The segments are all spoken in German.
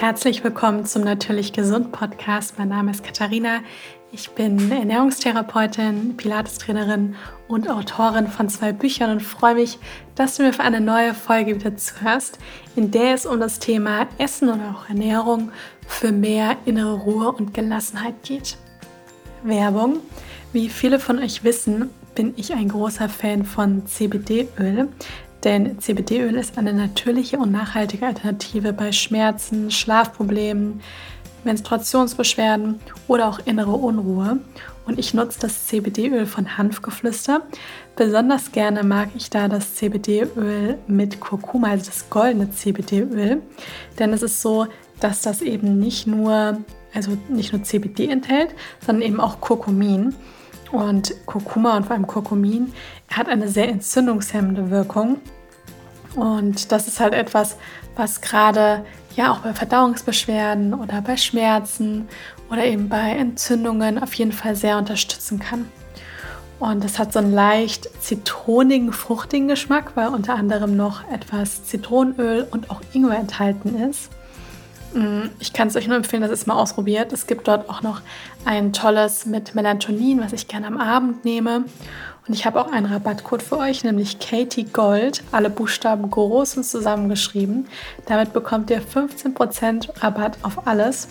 Herzlich willkommen zum Natürlich Gesund Podcast. Mein Name ist Katharina. Ich bin Ernährungstherapeutin, Pilates-Trainerin und Autorin von zwei Büchern und freue mich, dass du mir für eine neue Folge wieder zuhörst, in der es um das Thema Essen oder auch Ernährung für mehr innere Ruhe und Gelassenheit geht. Werbung. Wie viele von euch wissen, bin ich ein großer Fan von CBD-Öl, denn CBD-Öl ist eine natürliche und nachhaltige Alternative bei Schmerzen, Schlafproblemen, Menstruationsbeschwerden oder auch innere Unruhe. Und ich nutze das CBD-Öl von Hanfgeflüster. Besonders gerne mag ich da das CBD-Öl mit Kurkuma, also das goldene CBD-Öl. Denn es ist so, dass das eben nicht nur, also nicht nur CBD enthält, sondern eben auch Kurkumin. Und Kurkuma und vor allem Kurkumin hat eine sehr entzündungshemmende Wirkung. Und das ist halt etwas, was gerade ja auch bei Verdauungsbeschwerden oder bei Schmerzen oder eben bei Entzündungen auf jeden Fall sehr unterstützen kann. Und es hat so einen leicht zitronigen, fruchtigen Geschmack, weil unter anderem noch etwas Zitronenöl und auch Ingwer enthalten ist. Mm, ich kann es euch nur empfehlen, dass ihr es mal ausprobiert. Es gibt dort auch noch ein tolles mit Melatonin, was ich gerne am Abend nehme. Und ich habe auch einen Rabattcode für euch, nämlich Katie Gold, alle Buchstaben groß und zusammengeschrieben. Damit bekommt ihr 15% Rabatt auf alles.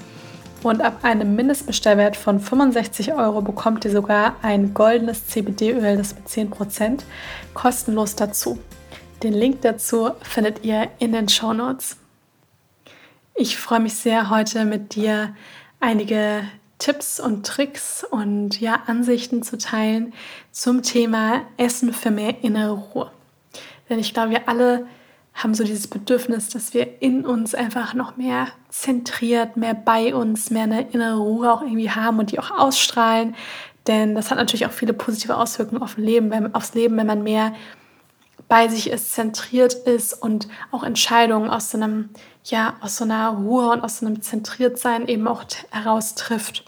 Und ab einem Mindestbestellwert von 65 Euro bekommt ihr sogar ein goldenes CBD-Öl, das mit 10% kostenlos dazu. Den Link dazu findet ihr in den Show Notes. Ich freue mich sehr, heute mit dir einige Tipps und Tricks und ja, Ansichten zu teilen zum Thema Essen für mehr innere Ruhe. Denn ich glaube, wir alle haben so dieses Bedürfnis, dass wir in uns einfach noch mehr zentriert, mehr bei uns, mehr eine innere Ruhe auch irgendwie haben und die auch ausstrahlen. Denn das hat natürlich auch viele positive Auswirkungen auf Leben, aufs Leben, wenn man mehr bei sich ist, zentriert ist und auch Entscheidungen aus so einem, ja, aus so einer Ruhe und aus so einem Zentriertsein eben auch heraus trifft.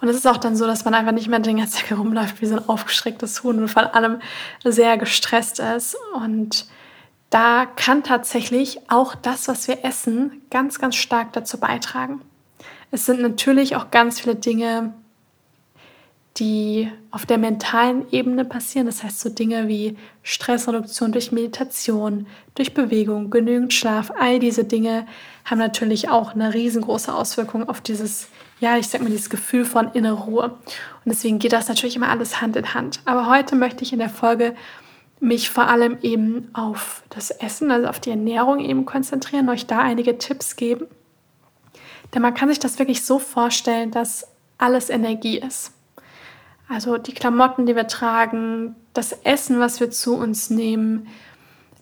Und es ist auch dann so, dass man einfach nicht mehr den ganzen Tag herumläuft wie so ein aufgeschrecktes Huhn und von allem sehr gestresst ist. Und da kann tatsächlich auch das, was wir essen, ganz, ganz stark dazu beitragen. Es sind natürlich auch ganz viele Dinge, die auf der mentalen Ebene passieren. Das heißt so Dinge wie Stressreduktion durch Meditation, durch Bewegung, genügend Schlaf. All diese Dinge haben natürlich auch eine riesengroße Auswirkung auf dieses, ja, ich sag mal, dieses Gefühl von innere Ruhe. Und deswegen geht das natürlich immer alles Hand in Hand. Aber heute möchte ich in der Folge mich vor allem eben auf das Essen, also auf die Ernährung eben konzentrieren, euch da einige Tipps geben. Denn man kann sich das wirklich so vorstellen, dass alles Energie ist. Also die Klamotten, die wir tragen, das Essen, was wir zu uns nehmen,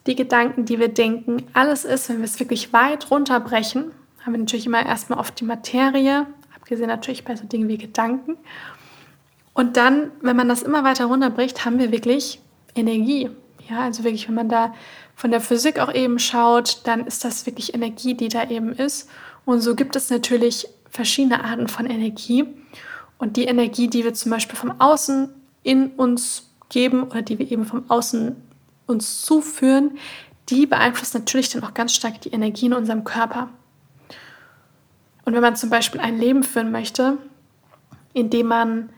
die Gedanken, die wir denken, alles ist, wenn wir es wirklich weit runterbrechen, haben wir natürlich immer erstmal oft die Materie, abgesehen natürlich bei so Dingen wie Gedanken. Und dann, wenn man das immer weiter runterbricht, haben wir wirklich Energie. Ja, also wirklich, wenn man da von der Physik auch eben schaut, dann ist das wirklich Energie, die da eben ist. Und so gibt es natürlich verschiedene Arten von Energie. Und die Energie, die wir zum Beispiel vom Außen in uns geben oder die wir eben vom Außen uns zuführen, die beeinflusst natürlich dann auch ganz stark die Energie in unserem Körper. Und wenn man zum Beispiel ein Leben führen möchte, in dem man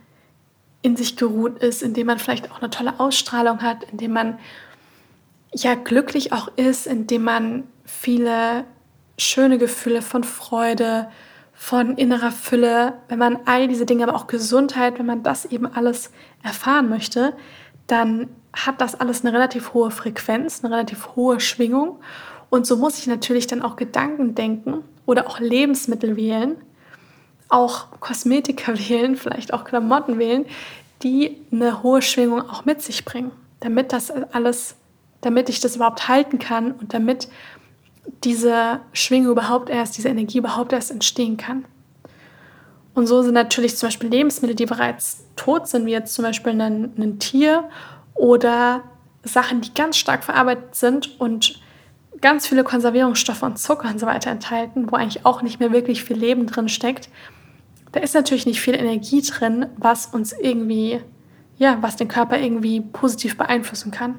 in sich geruht ist, in dem man vielleicht auch eine tolle Ausstrahlung hat, in dem man ja glücklich auch ist, in dem man viele schöne Gefühle von Freude, von innerer Fülle, wenn man all diese Dinge, aber auch Gesundheit, wenn man das eben alles erfahren möchte, dann hat das alles eine relativ hohe Frequenz, eine relativ hohe Schwingung. Und so muss ich natürlich dann auch Gedanken denken oder auch Lebensmittel wählen, auch Kosmetika wählen, vielleicht auch Klamotten wählen, die eine hohe Schwingung auch mit sich bringen, damit das alles, damit ich das überhaupt halten kann und damit diese Schwingung überhaupt erst, diese Energie überhaupt erst entstehen kann. Und so sind natürlich zum Beispiel Lebensmittel, die bereits tot sind, wie jetzt zum Beispiel ein, ein Tier oder Sachen, die ganz stark verarbeitet sind und ganz viele Konservierungsstoffe und Zucker und so weiter enthalten, wo eigentlich auch nicht mehr wirklich viel Leben drin steckt. Da ist natürlich nicht viel Energie drin, was uns irgendwie, ja, was den Körper irgendwie positiv beeinflussen kann.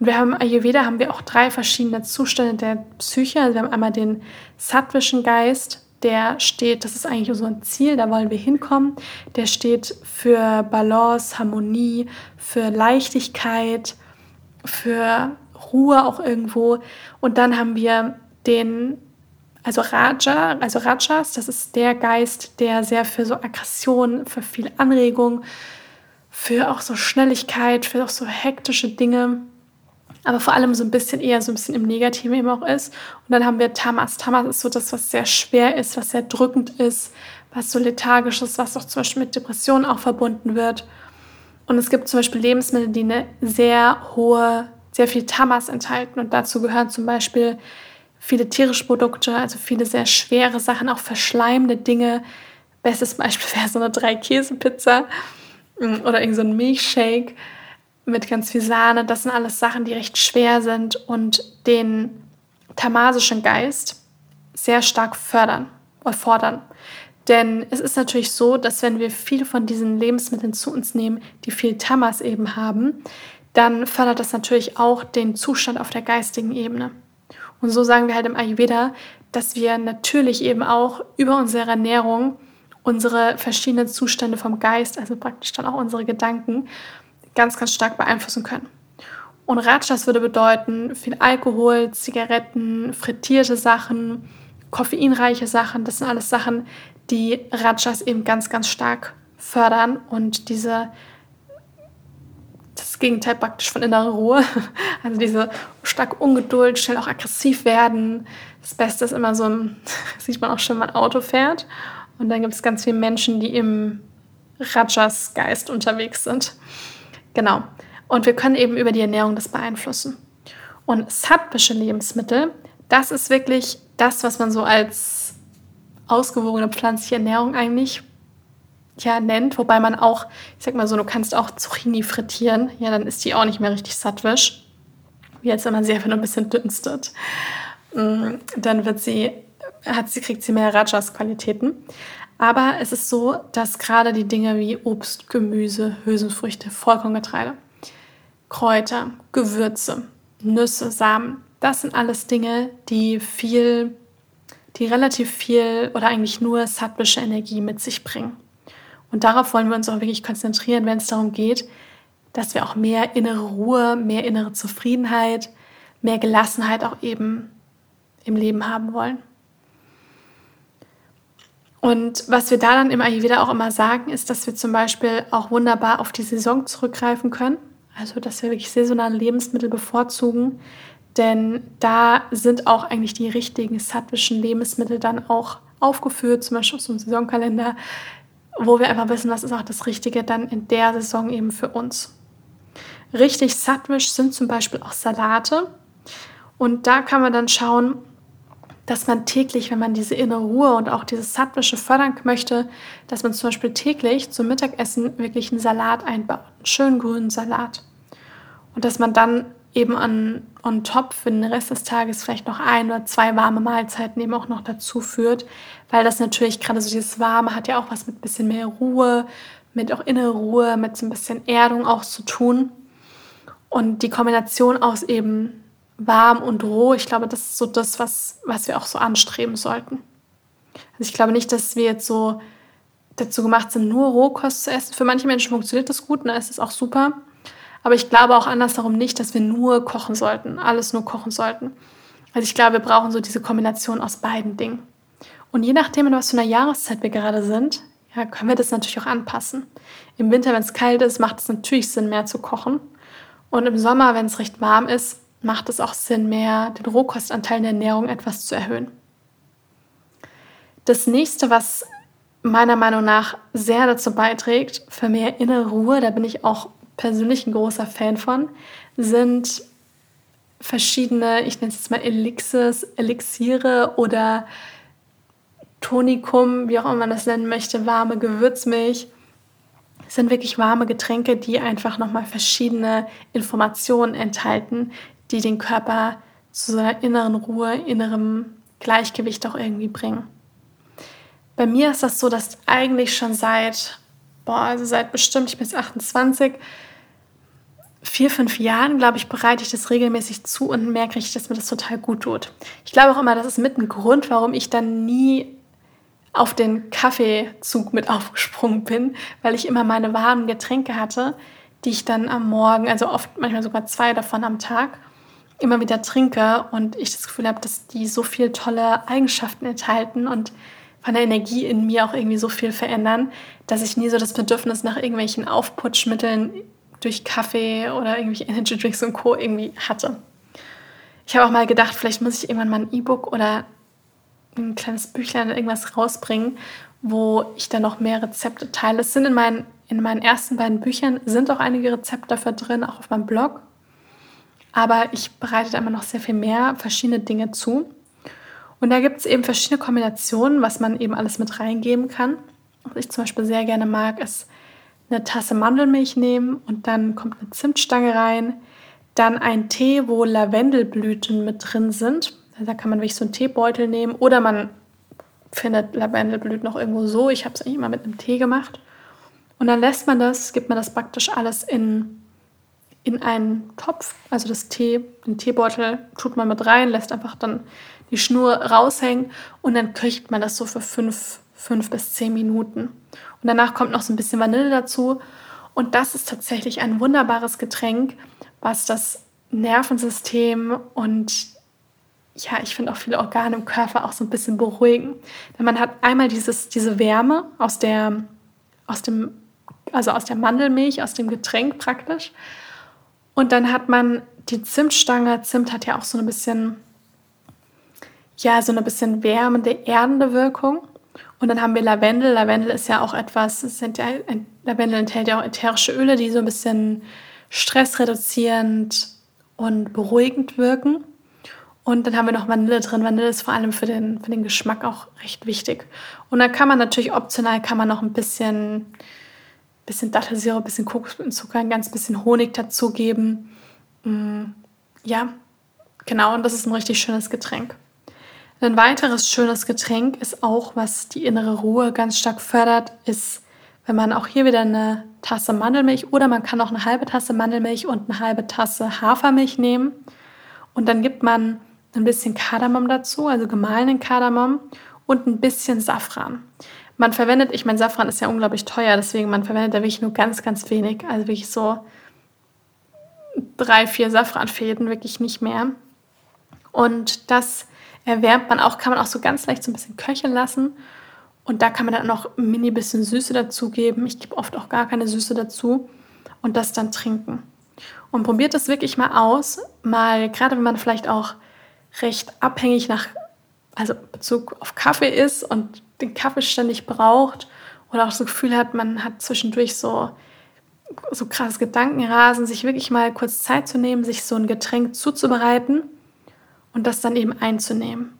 Und wir haben Ayurveda haben wir auch drei verschiedene Zustände der Psyche. Also wir haben einmal den sattvischen Geist, der steht, das ist eigentlich unser Ziel, da wollen wir hinkommen. Der steht für Balance, Harmonie, für Leichtigkeit, für Ruhe auch irgendwo. Und dann haben wir den, also Raja, also Rajas, das ist der Geist, der sehr für so Aggression, für viel Anregung, für auch so Schnelligkeit, für auch so hektische Dinge aber vor allem so ein bisschen eher so ein bisschen im Negativen eben auch ist. Und dann haben wir Tamas. Tamas ist so das, was sehr schwer ist, was sehr drückend ist, was so lethargisch ist, was auch zum Beispiel mit Depressionen auch verbunden wird. Und es gibt zum Beispiel Lebensmittel, die eine sehr hohe, sehr viel Tamas enthalten. Und dazu gehören zum Beispiel viele tierische Produkte, also viele sehr schwere Sachen, auch verschleimende Dinge. Bestes Beispiel wäre so eine Drei-Käse-Pizza mm, oder irgendein so Milchshake mit ganz viel Sahne. Das sind alles Sachen, die recht schwer sind und den tamasischen Geist sehr stark fördern oder fordern. Denn es ist natürlich so, dass wenn wir viel von diesen Lebensmitteln zu uns nehmen, die viel Tamas eben haben, dann fördert das natürlich auch den Zustand auf der geistigen Ebene. Und so sagen wir halt im Ayurveda, dass wir natürlich eben auch über unsere Ernährung unsere verschiedenen Zustände vom Geist, also praktisch dann auch unsere Gedanken, ganz, ganz stark beeinflussen können. Und Rajas würde bedeuten, viel Alkohol, Zigaretten, frittierte Sachen, koffeinreiche Sachen. Das sind alles Sachen, die Rajas eben ganz, ganz stark fördern und diese das Gegenteil praktisch von innerer Ruhe. Also diese stark Ungeduld, schnell auch aggressiv werden. Das Beste ist immer so ein, sieht man auch schon, wenn man Auto fährt. Und dann gibt es ganz viele Menschen, die im Rajas Geist unterwegs sind. Genau. Und wir können eben über die Ernährung das beeinflussen. Und sattwische Lebensmittel, das ist wirklich das, was man so als ausgewogene pflanzliche Ernährung eigentlich ja, nennt. Wobei man auch, ich sag mal so, du kannst auch Zucchini frittieren. Ja, dann ist die auch nicht mehr richtig sattwisch. Wie jetzt, wenn man sie einfach nur ein bisschen dünstet. Mm, dann wird sie, hat sie, kriegt sie mehr Rajas-Qualitäten. Aber es ist so, dass gerade die Dinge wie Obst, Gemüse, Hülsenfrüchte, Vollkorngetreide, Kräuter, Gewürze, Nüsse, Samen, das sind alles Dinge, die viel, die relativ viel oder eigentlich nur sattwische Energie mit sich bringen. Und darauf wollen wir uns auch wirklich konzentrieren, wenn es darum geht, dass wir auch mehr innere Ruhe, mehr innere Zufriedenheit, mehr Gelassenheit auch eben im Leben haben wollen. Und was wir da dann im Ayurveda auch immer sagen, ist, dass wir zum Beispiel auch wunderbar auf die Saison zurückgreifen können. Also, dass wir wirklich saisonale Lebensmittel bevorzugen. Denn da sind auch eigentlich die richtigen sattwischen Lebensmittel dann auch aufgeführt, zum Beispiel aus dem Saisonkalender, wo wir einfach wissen, was ist auch das Richtige dann in der Saison eben für uns. Richtig sattwisch sind zum Beispiel auch Salate. Und da kann man dann schauen, dass man täglich, wenn man diese innere Ruhe und auch dieses Sattwische fördern möchte, dass man zum Beispiel täglich zum Mittagessen wirklich einen Salat einbaut, einen schönen grünen Salat. Und dass man dann eben an on top für den Rest des Tages vielleicht noch ein oder zwei warme Mahlzeiten eben auch noch dazu führt, weil das natürlich gerade so dieses Warme hat ja auch was mit ein bisschen mehr Ruhe, mit auch innere Ruhe, mit so ein bisschen Erdung auch zu tun. Und die Kombination aus eben warm und roh. Ich glaube, das ist so das, was, was wir auch so anstreben sollten. Also ich glaube nicht, dass wir jetzt so dazu gemacht sind, nur Rohkost zu essen. Für manche Menschen funktioniert das gut, da ist es auch super. Aber ich glaube auch andersherum nicht, dass wir nur kochen sollten, alles nur kochen sollten. Also ich glaube, wir brauchen so diese Kombination aus beiden Dingen. Und je nachdem, in was für einer Jahreszeit wir gerade sind, ja, können wir das natürlich auch anpassen. Im Winter, wenn es kalt ist, macht es natürlich Sinn, mehr zu kochen. Und im Sommer, wenn es recht warm ist, macht es auch Sinn, mehr den Rohkostanteil in der Ernährung etwas zu erhöhen. Das nächste, was meiner Meinung nach sehr dazu beiträgt, für mehr innere Ruhe, da bin ich auch persönlich ein großer Fan von, sind verschiedene, ich nenne es jetzt mal Elixirs, Elixiere oder Tonikum, wie auch immer man das nennen möchte, warme Gewürzmilch. Das sind wirklich warme Getränke, die einfach nochmal verschiedene Informationen enthalten, die den Körper zu so einer inneren Ruhe, innerem Gleichgewicht auch irgendwie bringen. Bei mir ist das so, dass eigentlich schon seit, boah, also seit bestimmt, ich bin jetzt 28, vier, fünf Jahren, glaube ich, bereite ich das regelmäßig zu und merke richtig, dass mir das total gut tut. Ich glaube auch immer, das ist mit ein Grund, warum ich dann nie auf den Kaffeezug mit aufgesprungen bin, weil ich immer meine warmen Getränke hatte, die ich dann am Morgen, also oft manchmal sogar zwei davon am Tag, immer wieder trinke und ich das Gefühl habe, dass die so viele tolle Eigenschaften enthalten und von der Energie in mir auch irgendwie so viel verändern, dass ich nie so das Bedürfnis nach irgendwelchen Aufputschmitteln durch Kaffee oder irgendwelche Energy Drinks und Co. irgendwie hatte. Ich habe auch mal gedacht, vielleicht muss ich irgendwann mal ein E-Book oder ein kleines Büchlein oder irgendwas rausbringen, wo ich dann noch mehr Rezepte teile. Es sind in meinen, in meinen ersten beiden Büchern sind auch einige Rezepte dafür drin, auch auf meinem Blog. Aber ich bereite da immer noch sehr viel mehr verschiedene Dinge zu. Und da gibt es eben verschiedene Kombinationen, was man eben alles mit reingeben kann. Was ich zum Beispiel sehr gerne mag, ist eine Tasse Mandelmilch nehmen und dann kommt eine Zimtstange rein. Dann ein Tee, wo Lavendelblüten mit drin sind. Da kann man wirklich so einen Teebeutel nehmen oder man findet Lavendelblüten noch irgendwo so. Ich habe es eigentlich immer mit einem Tee gemacht. Und dann lässt man das, gibt man das praktisch alles in, in einen Topf. Also das Tee, den Teebeutel tut man mit rein, lässt einfach dann die Schnur raushängen und dann köcht man das so für fünf, fünf bis zehn Minuten. Und danach kommt noch so ein bisschen Vanille dazu. Und das ist tatsächlich ein wunderbares Getränk, was das Nervensystem und ja, ich finde auch viele Organe im Körper auch so ein bisschen beruhigen. Denn man hat einmal dieses, diese Wärme aus der, aus dem, also aus der Mandelmilch, aus dem Getränk praktisch. Und dann hat man die Zimtstange. Zimt hat ja auch so ein bisschen ja, so eine bisschen wärmende, erdende Wirkung. Und dann haben wir Lavendel. Lavendel ist ja auch etwas, sind ja, Lavendel enthält ja auch ätherische Öle, die so ein bisschen stressreduzierend und beruhigend wirken. Und dann haben wir noch Vanille drin. Vanille ist vor allem für den, für den Geschmack auch recht wichtig. Und dann kann man natürlich optional kann man noch ein bisschen, bisschen Dattelsirup, ein bisschen Kokoszucker, ein ganz bisschen Honig dazugeben. Mm, ja, genau. Und das ist ein richtig schönes Getränk. Ein weiteres schönes Getränk ist auch, was die innere Ruhe ganz stark fördert, ist, wenn man auch hier wieder eine Tasse Mandelmilch oder man kann auch eine halbe Tasse Mandelmilch und eine halbe Tasse Hafermilch nehmen. Und dann gibt man ein bisschen Kardamom dazu, also gemahlenen Kardamom und ein bisschen Safran. Man verwendet, ich meine, Safran ist ja unglaublich teuer, deswegen man verwendet da wirklich nur ganz, ganz wenig. Also wirklich so drei, vier Safranfäden, wirklich nicht mehr. Und das erwärmt man auch, kann man auch so ganz leicht so ein bisschen köcheln lassen. Und da kann man dann noch ein mini bisschen Süße dazugeben. Ich gebe oft auch gar keine Süße dazu und das dann trinken. Und probiert das wirklich mal aus. Mal, gerade wenn man vielleicht auch recht abhängig nach, also Bezug auf Kaffee ist und den Kaffee ständig braucht oder auch das Gefühl hat, man hat zwischendurch so, so krasses Gedankenrasen, sich wirklich mal kurz Zeit zu nehmen, sich so ein Getränk zuzubereiten und das dann eben einzunehmen.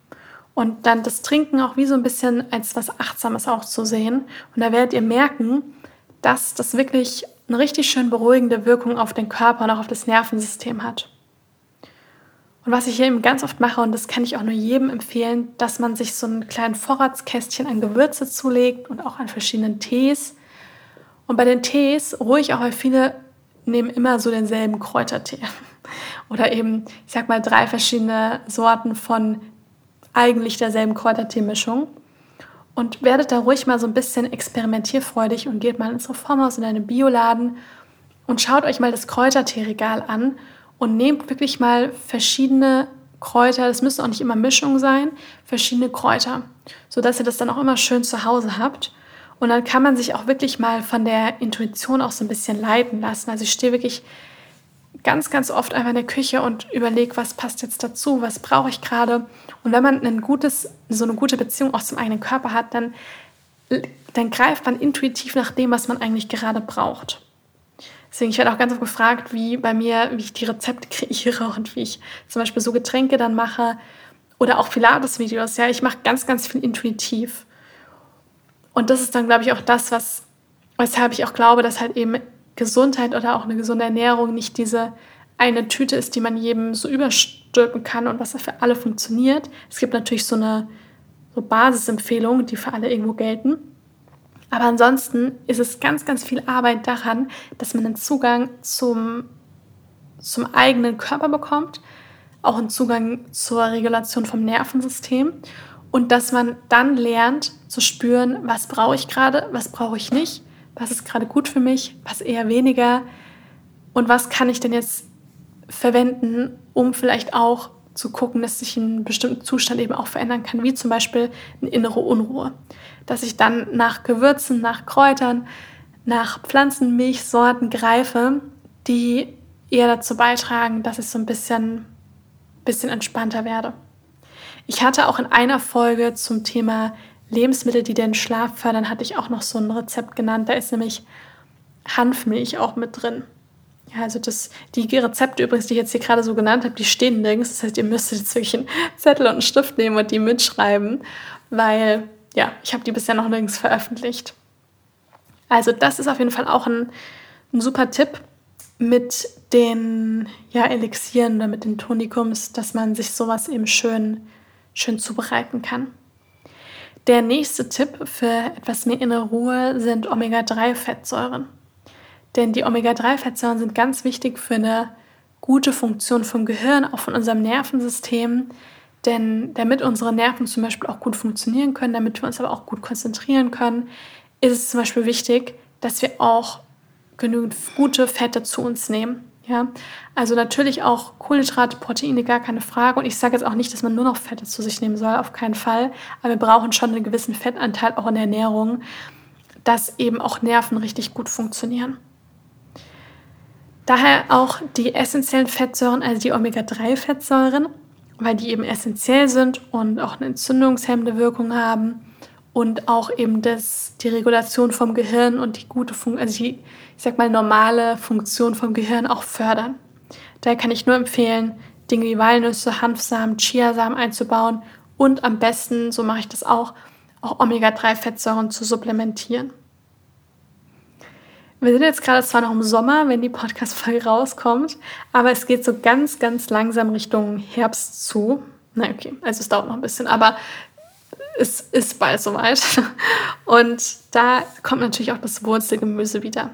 Und dann das Trinken auch wie so ein bisschen als was Achtsames auch zu sehen. Und da werdet ihr merken, dass das wirklich eine richtig schön beruhigende Wirkung auf den Körper und auch auf das Nervensystem hat. Und was ich hier eben ganz oft mache, und das kann ich auch nur jedem empfehlen, dass man sich so einen kleinen Vorratskästchen an Gewürze zulegt und auch an verschiedenen Tees. Und bei den Tees, ruhig auch, weil viele nehmen immer so denselben Kräutertee. Oder eben, ich sag mal, drei verschiedene Sorten von eigentlich derselben Kräutertee-Mischung. Und werdet da ruhig mal so ein bisschen experimentierfreudig und geht mal ins Reformhaus in einen Bioladen und schaut euch mal das Kräutertee-Regal an und nehmt wirklich mal verschiedene Kräuter, das müssen auch nicht immer Mischungen sein, verschiedene Kräuter, sodass ihr das dann auch immer schön zu Hause habt. Und dann kann man sich auch wirklich mal von der Intuition auch so ein bisschen leiten lassen. Also ich stehe wirklich ganz, ganz oft einfach in der Küche und überlege, was passt jetzt dazu, was brauche ich gerade. Und wenn man ein gutes, so eine gute Beziehung auch zum eigenen Körper hat, dann, dann greift man intuitiv nach dem, was man eigentlich gerade braucht. Deswegen, ich werde auch ganz oft gefragt, wie bei mir, wie ich die Rezepte kreiere und wie ich zum Beispiel so Getränke dann mache oder auch Pilates-Videos. Ja, ich mache ganz, ganz viel intuitiv. Und das ist dann, glaube ich, auch das, was, weshalb ich auch glaube, dass halt eben Gesundheit oder auch eine gesunde Ernährung nicht diese eine Tüte ist, die man jedem so überstülpen kann und was für alle funktioniert. Es gibt natürlich so eine so Basisempfehlungen, die für alle irgendwo gelten. Aber ansonsten ist es ganz, ganz viel Arbeit daran, dass man einen Zugang zum zum eigenen Körper bekommt, auch einen Zugang zur Regulation vom Nervensystem und dass man dann lernt zu spüren, was brauche ich gerade, was brauche ich nicht, was ist gerade gut für mich, was eher weniger und was kann ich denn jetzt verwenden, um vielleicht auch zu gucken, dass sich ein bestimmter Zustand eben auch verändern kann, wie zum Beispiel eine innere Unruhe. Dass ich dann nach Gewürzen, nach Kräutern, nach Pflanzenmilchsorten greife, die eher dazu beitragen, dass ich so ein bisschen, bisschen entspannter werde. Ich hatte auch in einer Folge zum Thema Lebensmittel, die den Schlaf fördern, hatte ich auch noch so ein Rezept genannt. Da ist nämlich Hanfmilch auch mit drin. Ja, also das, die Rezepte übrigens, die ich jetzt hier gerade so genannt habe, die stehen nirgends. Das heißt, ihr müsstet jetzt wirklich einen Zettel und einen Stift nehmen und die mitschreiben, weil ja, ich habe die bisher noch nirgends veröffentlicht. Also das ist auf jeden Fall auch ein, ein super Tipp mit den ja, Elixieren oder mit den Tonikums, dass man sich sowas eben schön, schön zubereiten kann. Der nächste Tipp für etwas mehr innere Ruhe sind Omega-3-Fettsäuren. Denn die Omega-3-Fettsäuren sind ganz wichtig für eine gute Funktion vom Gehirn, auch von unserem Nervensystem. Denn damit unsere Nerven zum Beispiel auch gut funktionieren können, damit wir uns aber auch gut konzentrieren können, ist es zum Beispiel wichtig, dass wir auch genügend gute Fette zu uns nehmen. Ja, also natürlich auch Kohlenhydrate, Proteine, gar keine Frage. Und ich sage jetzt auch nicht, dass man nur noch Fette zu sich nehmen soll, auf keinen Fall. Aber wir brauchen schon einen gewissen Fettanteil auch in der Ernährung, dass eben auch Nerven richtig gut funktionieren. Daher auch die essentiellen Fettsäuren, also die Omega-3-Fettsäuren, weil die eben essentiell sind und auch eine entzündungshemmende Wirkung haben und auch eben das, die Regulation vom Gehirn und die gute Funktion, also die, ich sag mal, normale Funktion vom Gehirn auch fördern. Daher kann ich nur empfehlen, Dinge wie Walnüsse, Hanfsamen, Chiasamen einzubauen und am besten, so mache ich das auch, auch Omega-3-Fettsäuren zu supplementieren. Wir sind jetzt gerade zwar noch im Sommer, wenn die Podcast-Folge rauskommt, aber es geht so ganz, ganz langsam Richtung Herbst zu. Na okay, also es dauert noch ein bisschen, aber es ist bald soweit. Und da kommt natürlich auch das Wurzelgemüse wieder.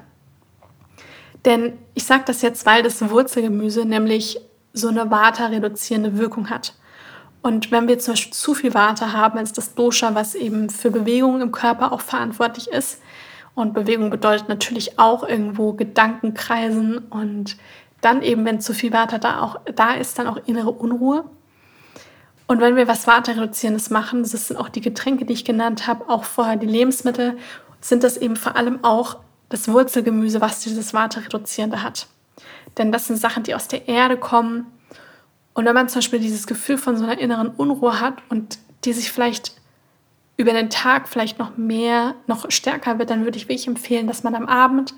Denn ich sage das jetzt, weil das Wurzelgemüse nämlich so eine Vata-reduzierende Wirkung hat. Und wenn wir zum Beispiel zu viel Vata haben, als das Dosha, was eben für Bewegungen im Körper auch verantwortlich ist, und Bewegung bedeutet natürlich auch irgendwo Gedankenkreisen und dann eben, wenn zu viel Vata da auch da ist, dann auch innere Unruhe. Und wenn wir was Vata-reduzierendes machen, das sind auch die Getränke, die ich genannt habe, auch vorher die Lebensmittel, sind das eben vor allem auch das Wurzelgemüse, was dieses Vata-reduzierende hat. Denn das sind Sachen, die aus der Erde kommen. Und wenn man zum Beispiel dieses Gefühl von so einer inneren Unruhe hat und die sich vielleicht über den Tag vielleicht noch mehr, noch stärker wird, dann würde ich wirklich empfehlen, dass man am Abend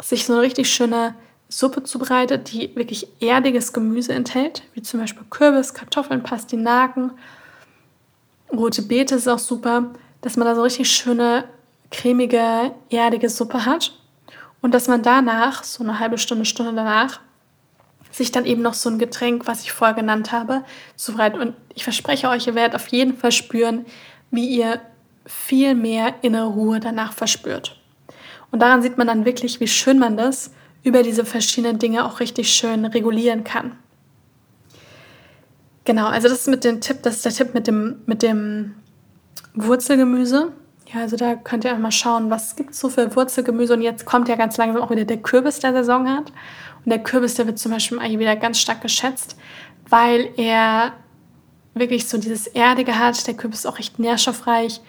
sich so eine richtig schöne Suppe zubereitet, die wirklich erdiges Gemüse enthält, wie zum Beispiel Kürbis, Kartoffeln, Pastinaken, rote Beete ist auch super, dass man da so richtig schöne, cremige, erdige Suppe hat und dass man danach, so eine halbe Stunde, Stunde danach, sich dann eben noch so ein Getränk, was ich vorher genannt habe, zubereitet. Und ich verspreche euch, ihr werdet auf jeden Fall spüren, wie ihr viel mehr innere Ruhe danach verspürt. Und daran sieht man dann wirklich, wie schön man das über diese verschiedenen Dinge auch richtig schön regulieren kann. Genau, also das ist mit dem Tipp, das ist der Tipp mit dem, mit dem Wurzelgemüse. Ja, also da könnt ihr auch mal schauen, was gibt es so für Wurzelgemüse. Und jetzt kommt ja ganz langsam auch wieder der Kürbis der Saison hat. Und der Kürbis, der wird zum Beispiel im Ayurveda ganz stark geschätzt, weil er wirklich so dieses Erdige hat. Der Kürbis ist auch recht nährstoffreich.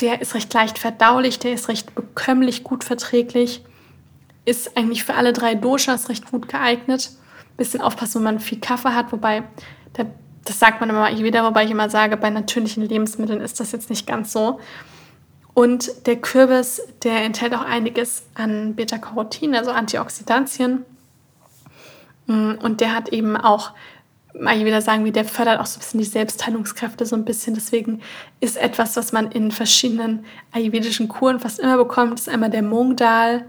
Der ist recht leicht verdaulich, der ist recht bekömmlich, gut verträglich. Ist eigentlich für alle drei Doshas recht gut geeignet. Bisschen aufpassen, wenn man viel Kaffee hat, wobei, der, das sagt man immer wieder, wobei ich immer sage, bei natürlichen Lebensmitteln ist das jetzt nicht ganz so. Und der Kürbis, der enthält auch einiges an Beta-Carotin, also Antioxidantien. Und der hat eben auch Ayurveda sagen wie der fördert auch so ein bisschen die Selbstheilungskräfte so ein bisschen. Deswegen ist etwas, was man in verschiedenen ayurvedischen Kuren fast immer bekommt, ist einmal der Mungdal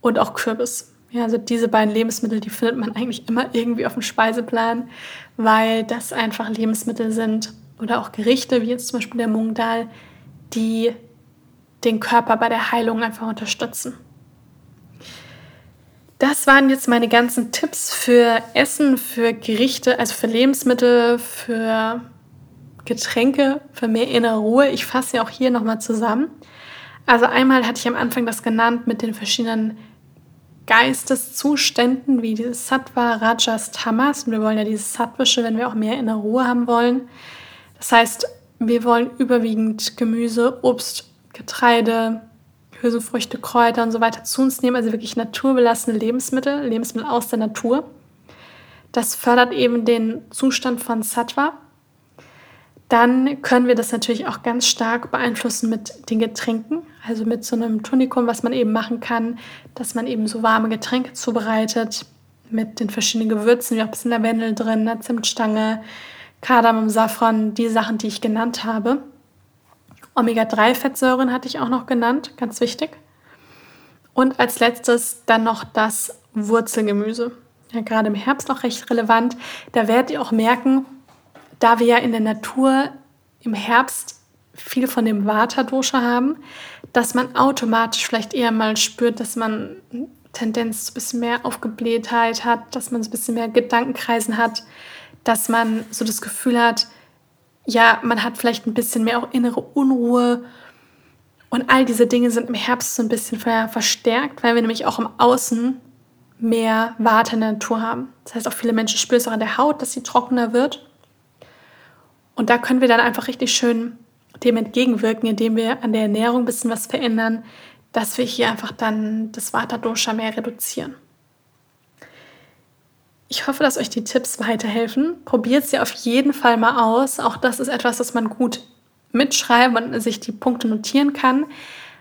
und auch Kürbis. Ja, also diese beiden Lebensmittel, die findet man eigentlich immer irgendwie auf dem Speiseplan, weil das einfach Lebensmittel sind oder auch Gerichte, wie jetzt zum Beispiel der Mungdal, die den Körper bei der Heilung einfach unterstützen. Das waren jetzt meine ganzen Tipps für Essen, für Gerichte, also für Lebensmittel, für Getränke, für mehr innere Ruhe. Ich fasse ja auch hier nochmal zusammen. Also einmal hatte ich am Anfang das genannt mit den verschiedenen Geisteszuständen wie dieses Sattva, Rajas, Tamas. Und wir wollen ja dieses Sattwische, wenn wir auch mehr innere Ruhe haben wollen. Das heißt, wir wollen überwiegend Gemüse, Obst, Getreide, Hülsenfrüchte, Kräuter und so weiter zu uns nehmen, also wirklich naturbelassene Lebensmittel, Lebensmittel aus der Natur. Das fördert eben den Zustand von Sattva. Dann können wir das natürlich auch ganz stark beeinflussen mit den Getränken, also mit so einem Tonikum, was man eben machen kann, dass man eben so warme Getränke zubereitet mit den verschiedenen Gewürzen, wie auch ein bisschen Lavendel drin, Zimtstange, Kardamom, Safran, die Sachen, die ich genannt habe. Omega-3-Fettsäuren hatte ich auch noch genannt, ganz wichtig. Und als letztes dann noch das Wurzelgemüse. Ja, gerade im Herbst noch recht relevant. Da werdet ihr auch merken, da wir ja in der Natur im Herbst viel von dem Vata-Dosha haben, dass man automatisch vielleicht eher mal spürt, dass man Tendenz zu ein bisschen mehr Aufgeblähtheit hat, dass man so ein bisschen mehr Gedankenkreisen hat, dass man so das Gefühl hat, ja, man hat vielleicht ein bisschen mehr auch innere Unruhe. Und all diese Dinge sind im Herbst so ein bisschen verstärkt, weil wir nämlich auch im Außen mehr Warte in der Natur haben. Das heißt, auch viele Menschen spüren es auch an der Haut, dass sie trockener wird. Und da können wir dann einfach richtig schön dem entgegenwirken, indem wir an der Ernährung ein bisschen was verändern, dass wir hier einfach dann das Vata-Dosha mehr reduzieren. Ich hoffe, dass euch die Tipps weiterhelfen. Probiert sie auf jeden Fall mal aus. Auch das ist etwas, was man gut mitschreiben und sich die Punkte notieren kann,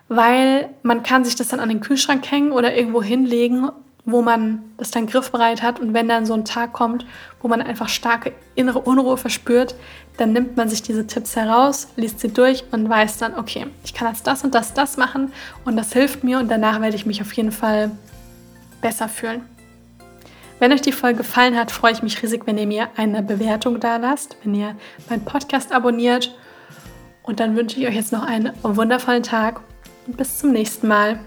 weil man kann sich das dann an den Kühlschrank hängen oder irgendwo hinlegen, wo man das dann griffbereit hat. Und wenn dann so ein Tag kommt, wo man einfach starke innere Unruhe verspürt, dann nimmt man sich diese Tipps heraus, liest sie durch und weiß dann, okay, ich kann jetzt das und das, das machen und das hilft mir und danach werde ich mich auf jeden Fall besser fühlen. Wenn euch die Folge gefallen hat, freue ich mich riesig, wenn ihr mir eine Bewertung da lasst, wenn ihr meinen Podcast abonniert. Und dann wünsche ich euch jetzt noch einen wundervollen Tag und bis zum nächsten Mal.